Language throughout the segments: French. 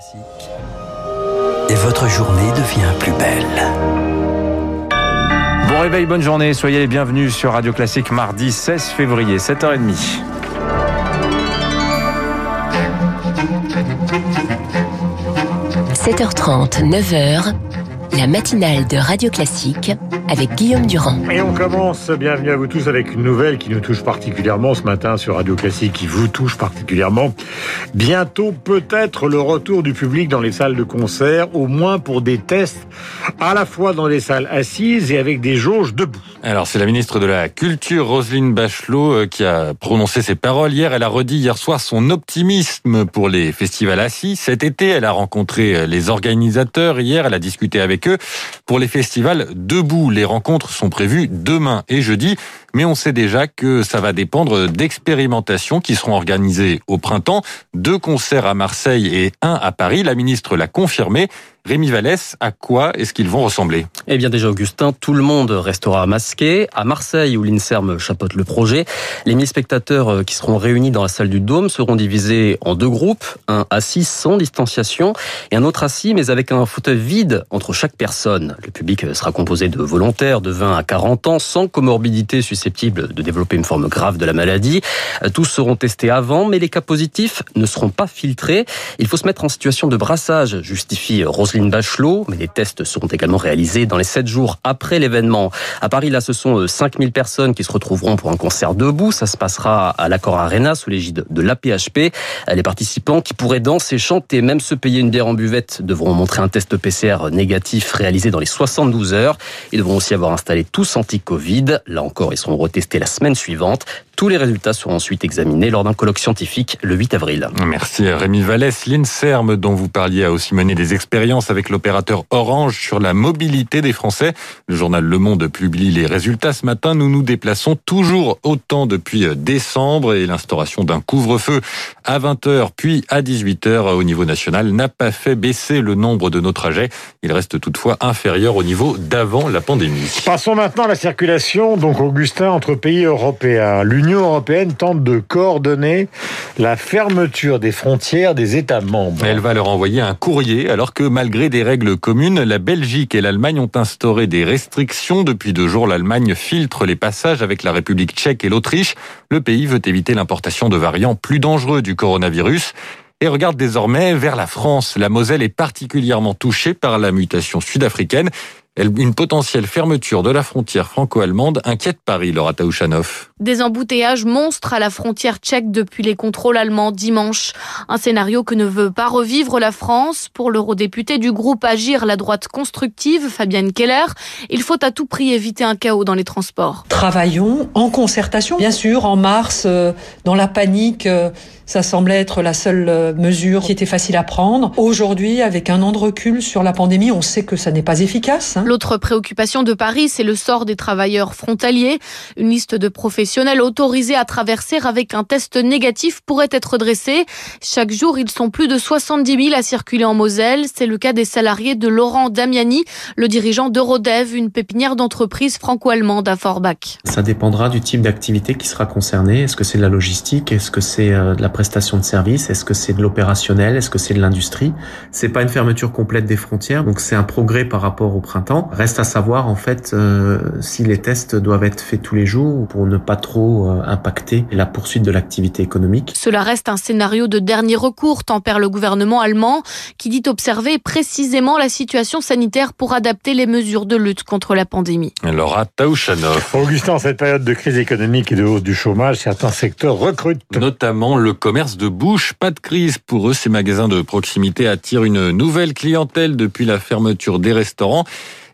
Classique. Et votre journée devient plus belle. Bon réveil, bonne journée. Soyez les bienvenus sur Radio Classique mardi 16 février, 7h30. – 7h30, 9h, la matinale de Radio Classique avec Guillaume Durand. Et on commence, bienvenue à vous tous, avec une nouvelle qui nous touche particulièrement ce matin sur Radio Classique, qui vous touche particulièrement. Bientôt peut-être le retour du public dans les salles de concert, au moins pour des tests, à la fois dans les salles assises et avec des jauges debout. Alors c'est la ministre de la Culture, Roselyne Bachelot, euh, qui a prononcé ces paroles hier. Elle a redit hier soir son optimisme pour les festivals assis. Cet été, elle a rencontré euh, les organisateurs. Hier, elle a discuté avec eux pour les festivals debout. Les rencontres sont prévues demain et jeudi, mais on sait déjà que ça va dépendre d'expérimentations qui seront organisées au printemps. Deux concerts à Marseille et un à Paris. La ministre l'a confirmé. Rémi Vallès, à quoi est-ce qu'ils vont ressembler? Eh bien déjà Augustin, tout le monde restera masqué. À Marseille, où l'INSERM chapeaute le projet, les 1000 spectateurs euh, qui seront réunis dans la salle du Dôme seront divisés en deux groupes, un assis sans distanciation et un autre assis mais avec un fauteuil vide entre chaque personne. Le public sera composé de volontaires de 20 à 40 ans sans comorbidité susceptible de développer une forme grave de la maladie. Euh, tous seront testés avant, mais les cas positifs ne seront pas filtrés. Il faut se mettre en situation de brassage, justifie Roselyne Bachelot, mais les tests seront également réalisés dans les 7 jours après l'événement. À Paris, là, ce sont 5000 personnes qui se retrouveront pour un concert debout. Ça se passera à l'Accor Arena sous l'égide de l'APHP. Les participants qui pourraient danser, chanter, même se payer une bière en buvette devront montrer un test PCR négatif réalisé dans les 72 heures. Ils devront aussi avoir installé tous anti-Covid. Là encore, ils seront retestés la semaine suivante. Tous les résultats seront ensuite examinés lors d'un colloque scientifique le 8 avril. Merci Rémi Vallès. L'INSERM dont vous parliez a aussi mené des expériences avec l'opérateur Orange sur la mobilité des Français. Le journal Le Monde publie les résultats ce matin. Nous nous déplaçons toujours autant depuis décembre et l'instauration d'un couvre-feu à 20h puis à 18h au niveau national n'a pas fait baisser le nombre de nos trajets. Il reste toutefois inférieur au niveau d'avant la pandémie. Passons maintenant à la circulation, donc Augustin, entre pays européens. L'Union l'Union européenne tente de coordonner la fermeture des frontières des États membres. Elle va leur envoyer un courrier alors que malgré des règles communes, la Belgique et l'Allemagne ont instauré des restrictions. Depuis deux jours, l'Allemagne filtre les passages avec la République tchèque et l'Autriche. Le pays veut éviter l'importation de variants plus dangereux du coronavirus et regarde désormais vers la France. La Moselle est particulièrement touchée par la mutation sud-africaine. Une potentielle fermeture de la frontière franco-allemande inquiète Paris, Laura Taouchanov. Des embouteillages monstres à la frontière tchèque depuis les contrôles allemands dimanche. Un scénario que ne veut pas revivre la France. Pour l'eurodéputé du groupe Agir, la droite constructive, Fabienne Keller, il faut à tout prix éviter un chaos dans les transports. Travaillons en concertation. Bien sûr, en mars, euh, dans la panique, euh, ça semblait être la seule euh, mesure qui était facile à prendre. Aujourd'hui, avec un an de recul sur la pandémie, on sait que ça n'est pas efficace. Hein. L'autre préoccupation de Paris, c'est le sort des travailleurs frontaliers. Une liste de professionnels autorisés à traverser avec un test négatif pourrait être dressée. Chaque jour, ils sont plus de 70 000 à circuler en Moselle. C'est le cas des salariés de Laurent Damiani, le dirigeant d'Eurodev, une pépinière d'entreprise franco-allemande à Forbach. Ça dépendra du type d'activité qui sera concerné. Est-ce que c'est de la logistique? Est-ce que c'est euh, de la prestation de services Est-ce que c'est de l'opérationnel? Est-ce que c'est de l'industrie? C'est pas une fermeture complète des frontières, donc c'est un progrès par rapport au printemps. Reste à savoir en fait euh, si les tests doivent être faits tous les jours pour ne pas trop euh, impacter la poursuite de l'activité économique. Cela reste un scénario de dernier recours, tempère le gouvernement allemand, qui dit observer précisément la situation sanitaire pour adapter les mesures de lutte contre la pandémie. Laura Taouchanov. Augustin, en cette période de crise économique et de hausse du chômage, certains secteurs recrutent. Notamment le commerce de bouche. Pas de crise pour eux. Ces magasins de proximité attirent une nouvelle clientèle depuis la fermeture des restaurants.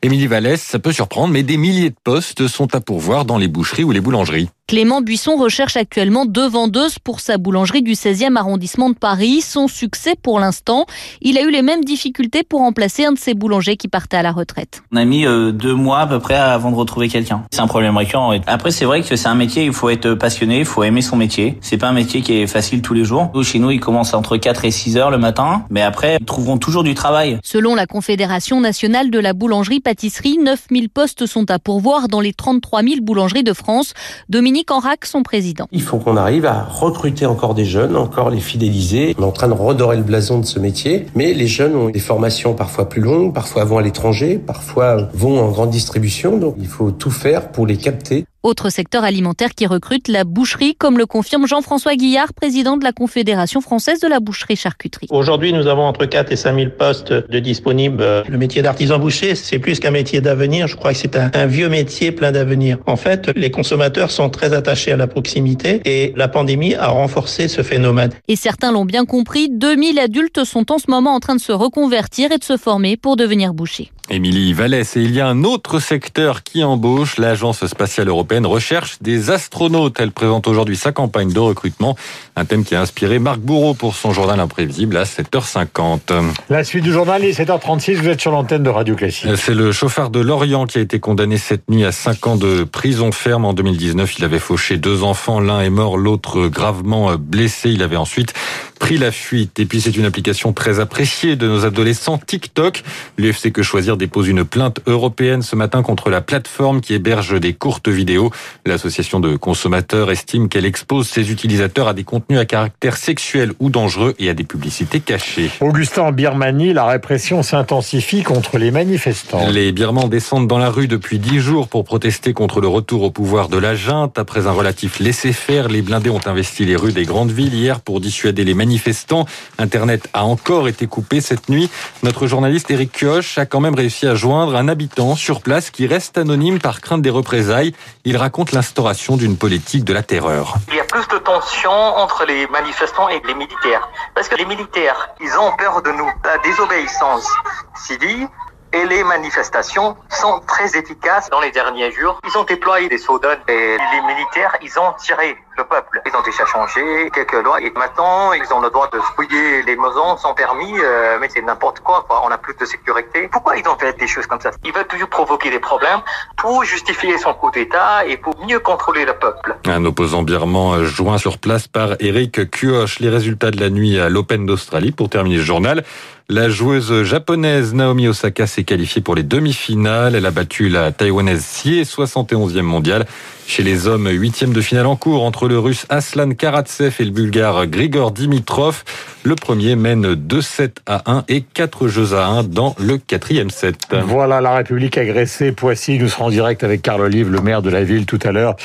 Émilie Vallès, ça peut surprendre, mais des milliers de postes sont à pourvoir dans les boucheries ou les boulangeries. Clément Buisson recherche actuellement deux vendeuses pour sa boulangerie du 16e arrondissement de Paris. Son succès pour l'instant, il a eu les mêmes difficultés pour remplacer un de ses boulangers qui partait à la retraite. On a mis euh, deux mois à peu près avant de retrouver quelqu'un. C'est un problème récurrent. Après, c'est vrai que c'est un métier, il faut être passionné, il faut aimer son métier. C'est pas un métier qui est facile tous les jours. Nous, chez nous, il commence entre 4 et 6 heures le matin, mais après, ils trouveront toujours du travail. Selon la Confédération nationale de la boulangerie-pâtisserie, 9000 postes sont à pourvoir dans les 33 000 boulangeries de France. Dominique Son président. Il faut qu'on arrive à recruter encore des jeunes, encore les fidéliser. On est en train de redorer le blason de ce métier, mais les jeunes ont des formations parfois plus longues, parfois vont à l'étranger, parfois vont en grande distribution, donc il faut tout faire pour les capter. Autre secteur alimentaire qui recrute, la boucherie, comme le confirme Jean-François Guillard, président de la Confédération française de la boucherie-charcuterie. Aujourd'hui, nous avons entre 4 et 5 000 postes de disponibles. Le métier d'artisan boucher, c'est plus qu'un métier d'avenir. Je crois que c'est un, un, vieux métier plein d'avenir. En fait, les consommateurs sont très attachés à la proximité et la pandémie a renforcé ce phénomène. Et certains l'ont bien compris, 2000 adultes sont en ce moment en train de se reconvertir et de se former pour devenir bouchers. Émilie Vallès, et il y a un autre secteur qui embauche. L'Agence spatiale européenne recherche des astronautes. Elle présente aujourd'hui sa campagne de recrutement. Un thème qui a inspiré Marc Bourreau pour son journal imprévisible à 7h50. La suite du journal est 7h36. Vous êtes sur l'antenne de Radio Classique. C'est le chauffeur de Lorient qui a été condamné cette nuit à 5 ans de prison ferme. En 2019, il avait fauché deux enfants. L'un est mort, l'autre gravement blessé. Il avait ensuite pris la fuite. Et puis c'est une application très appréciée de nos adolescents, TikTok. L'UFC Que Choisir dépose une plainte européenne ce matin contre la plateforme qui héberge des courtes vidéos. L'association de consommateurs estime qu'elle expose ses utilisateurs à des contenus à caractère sexuel ou dangereux et à des publicités cachées. Augustin, en Birmanie, la répression s'intensifie contre les manifestants. Les Birmans descendent dans la rue depuis dix jours pour protester contre le retour au pouvoir de la junte. Après un relatif laisser-faire, les blindés ont investi les rues des grandes villes hier pour dissuader les manifestants. Internet a encore été coupé cette nuit. Notre journaliste Eric Kioch a quand même réussi à joindre un habitant sur place qui reste anonyme par crainte des représailles. Il raconte l'instauration d'une politique de la terreur. Il y a plus de tension entre les manifestants et les militaires. Parce que les militaires, ils ont peur de nous. La désobéissance civile et les manifestations sont très efficaces dans les derniers jours. Ils ont déployé des soldats et les militaires, ils ont tiré le peuple. Ils ont déjà changé quelques lois et maintenant ils ont le droit de fouiller les maisons sans permis, euh, mais c'est n'importe quoi, quoi. On a plus de sécurité. Pourquoi ils ont fait des choses comme ça? Ils veulent toujours provoquer des problèmes pour justifier son coup d'État et pour mieux contrôler le peuple. Un opposant birman joint sur place par Eric Kioch. Les résultats de la nuit à l'Open d'Australie pour terminer le journal. La joueuse japonaise Naomi Osaka s'est qualifiée pour les demi-finales. Elle a battu la taïwanaise Xie, 71e mondiale. Chez les hommes, huitième de finale en cours entre le russe Aslan Karatsev et le bulgare Grigor Dimitrov. Le premier mène 2-7 à 1 et 4 jeux à 1 dans le quatrième set. Voilà, la République agressée. Poissy, nous serons en direct avec Carl Olive, le maire de la ville, tout à l'heure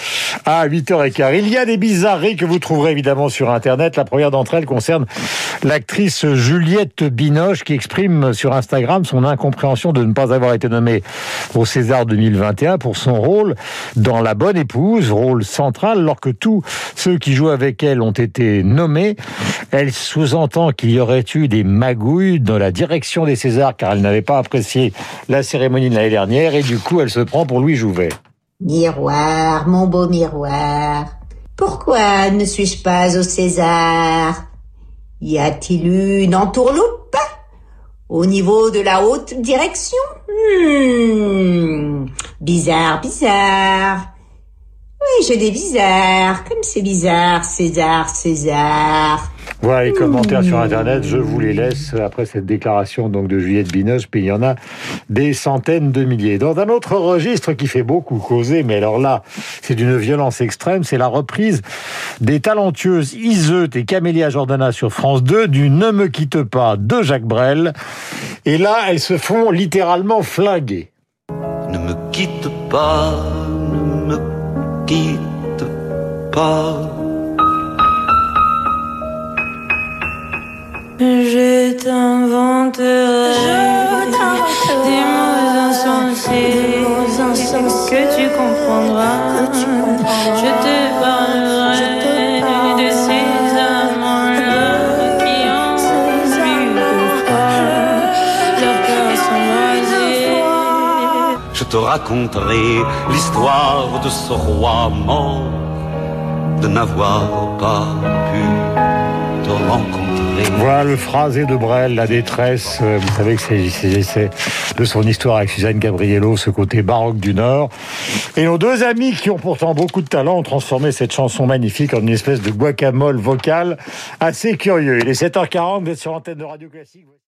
à 8h15. Il y a des bizarreries que vous trouverez évidemment sur Internet. La première d'entre elles concerne l'actrice Juliette Binoche qui exprime sur Instagram son incompréhension de ne pas avoir été nommée au César 2021 pour son rôle dans La Bonne Épouse, rôle central, alors que tous ceux qui jouent avec elle ont été nommés. Elle sous-entend qu'il y aurait eu des magouilles dans la direction des Césars car elle n'avait pas apprécié la cérémonie de l'année dernière et du coup elle se prend pour Louis Jouvet. Miroir, mon beau miroir, pourquoi ne suis-je pas au César? Y a-t-il eu une entourloupe au niveau de la haute direction? Hmm. Bizarre, bizarre. Oui, j'ai des bizarres. Comme c'est bizarre, César, César. Voilà les commentaires sur Internet, je vous les laisse après cette déclaration donc de Juliette Binoche, puis il y en a des centaines de milliers. Dans un autre registre qui fait beaucoup causer, mais alors là, c'est d'une violence extrême, c'est la reprise des talentueuses Iseut et Camélia Jordana sur France 2 du Ne me quitte pas de Jacques Brel. Et là, elles se font littéralement flinguer. Ne me quitte pas, quitte pas. Je t'inventerai des mots insensés que tu comprendras. Je te raconterai l'histoire de ce roi mort, de n'avoir pas pu te rencontrer. Voilà le phrasé de Brel, la détresse. Euh, Vous savez que c'est- de son histoire avec Suzanne Gabriello, ce côté baroque du Nord. Et nos deux amis qui ont pourtant beaucoup de talent ont transformé cette chanson magnifique en une espèce de guacamole vocale assez curieux. Il est 7h40, vous êtes sur l'antenne de Radio Classique.